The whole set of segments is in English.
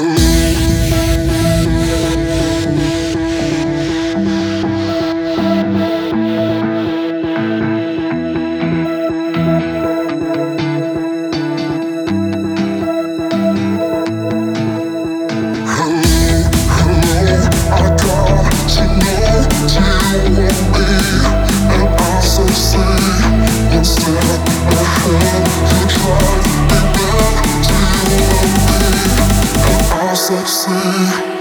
Ooh. sexy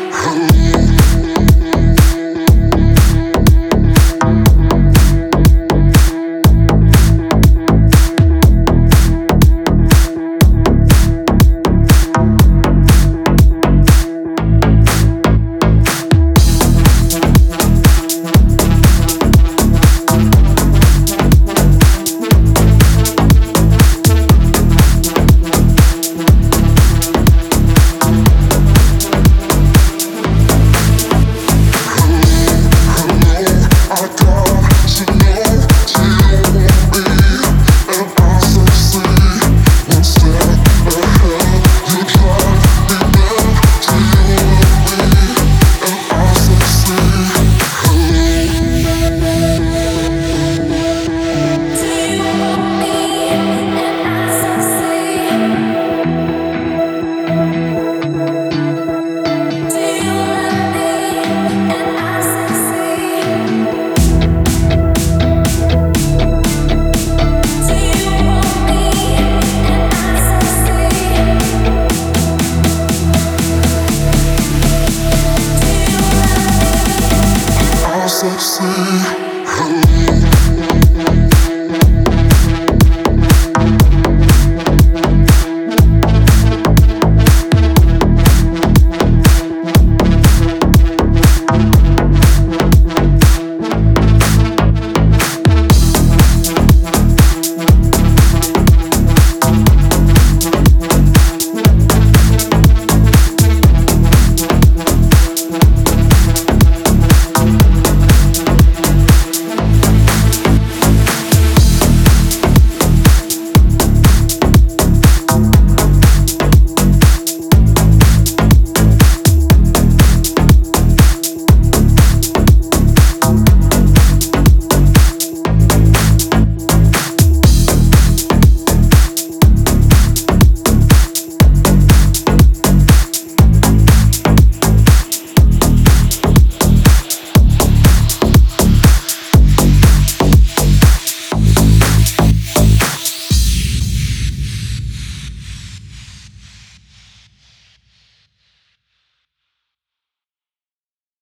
could see.